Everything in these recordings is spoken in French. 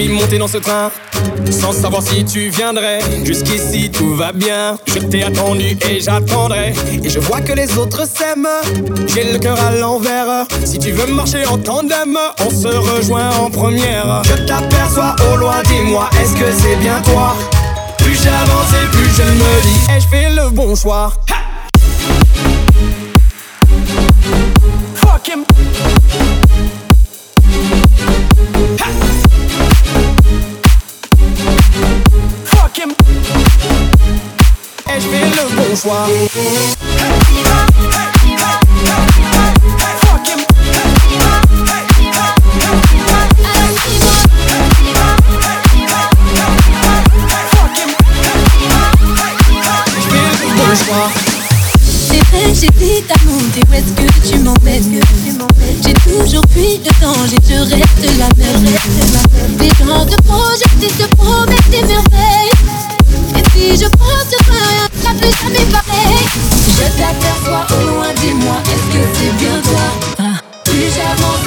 suis monté dans ce train sans savoir si tu viendrais. Jusqu'ici tout va bien. Je t'ai attendu et j'attendrai. Et je vois que les autres s'aiment. J'ai le cœur à l'envers. Si tu veux marcher en tandem, on se rejoint en première. Je t'aperçois au loin, dis-moi, est-ce que c'est bien toi? Plus j'avance et plus je me dis, ai-je fait le bon choix? Fuck him. Fuck him. Fuck him. J'ai vite à monter, où est-ce que tu m'emmènes? J'ai toujours pris le danger, je reste la même Des gens promettent des merveilles Et si je pense Je t'aperçois au loin, dis-moi, est-ce que c'est bien toi? Plus j'avance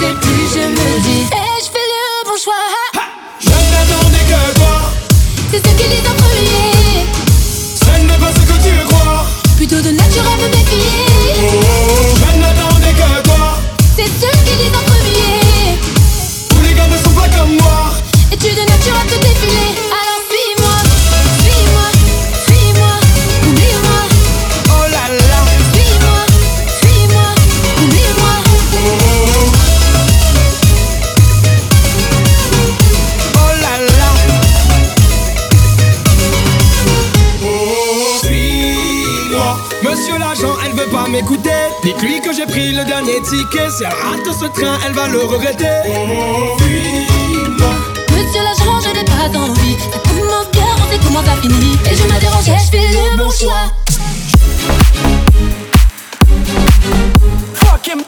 Monsieur l'agent, elle veut pas m'écouter. Dites-lui que j'ai pris le dernier ticket. Si elle rate ce train, elle va le regretter. Suis-moi. Monsieur l'agent, je n'ai pas envie Ça commence bien, on sait comment ça finit Et je m'interroge, ai-je fait le bon choix Fuck him.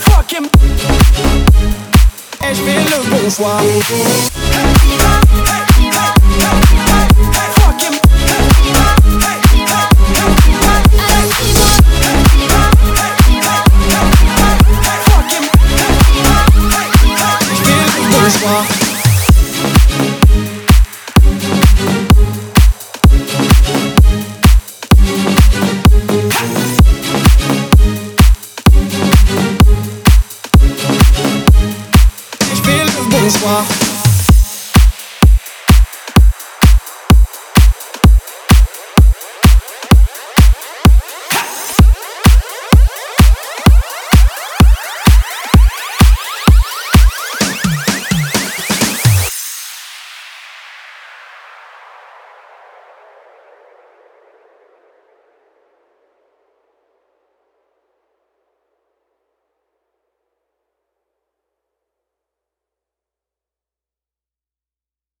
Fuck him. Ai-je fait le bon choix? J'ai